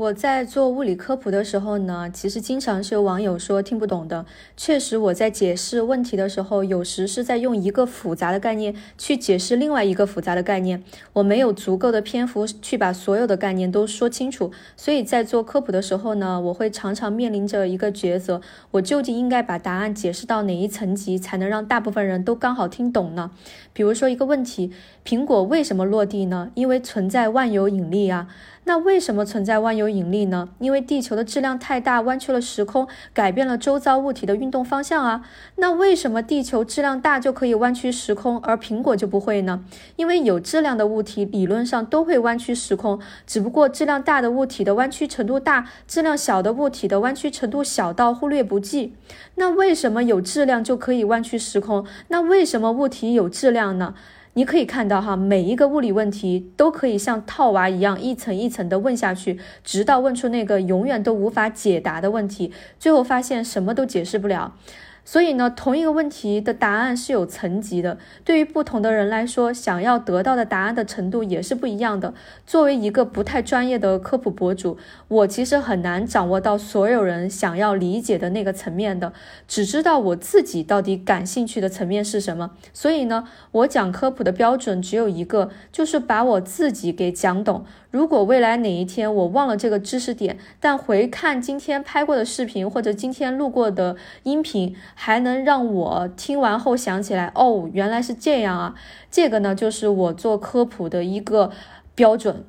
我在做物理科普的时候呢，其实经常是有网友说听不懂的。确实，我在解释问题的时候，有时是在用一个复杂的概念去解释另外一个复杂的概念，我没有足够的篇幅去把所有的概念都说清楚。所以在做科普的时候呢，我会常常面临着一个抉择：我究竟应该把答案解释到哪一层级，才能让大部分人都刚好听懂呢？比如说一个问题：苹果为什么落地呢？因为存在万有引力啊。那为什么存在万有引力呢？因为地球的质量太大，弯曲了时空，改变了周遭物体的运动方向啊。那为什么地球质量大就可以弯曲时空，而苹果就不会呢？因为有质量的物体理论上都会弯曲时空，只不过质量大的物体的弯曲程度大，质量小的物体的弯曲程度小到忽略不计。那为什么有质量就可以弯曲时空？那为什么物体有质量呢？你可以看到哈，每一个物理问题都可以像套娃一样一层一层的问下去，直到问出那个永远都无法解答的问题，最后发现什么都解释不了。所以呢，同一个问题的答案是有层级的。对于不同的人来说，想要得到的答案的程度也是不一样的。作为一个不太专业的科普博主，我其实很难掌握到所有人想要理解的那个层面的，只知道我自己到底感兴趣的层面是什么。所以呢，我讲科普的标准只有一个，就是把我自己给讲懂。如果未来哪一天我忘了这个知识点，但回看今天拍过的视频或者今天录过的音频，还能让我听完后想起来，哦，原来是这样啊！这个呢，就是我做科普的一个标准。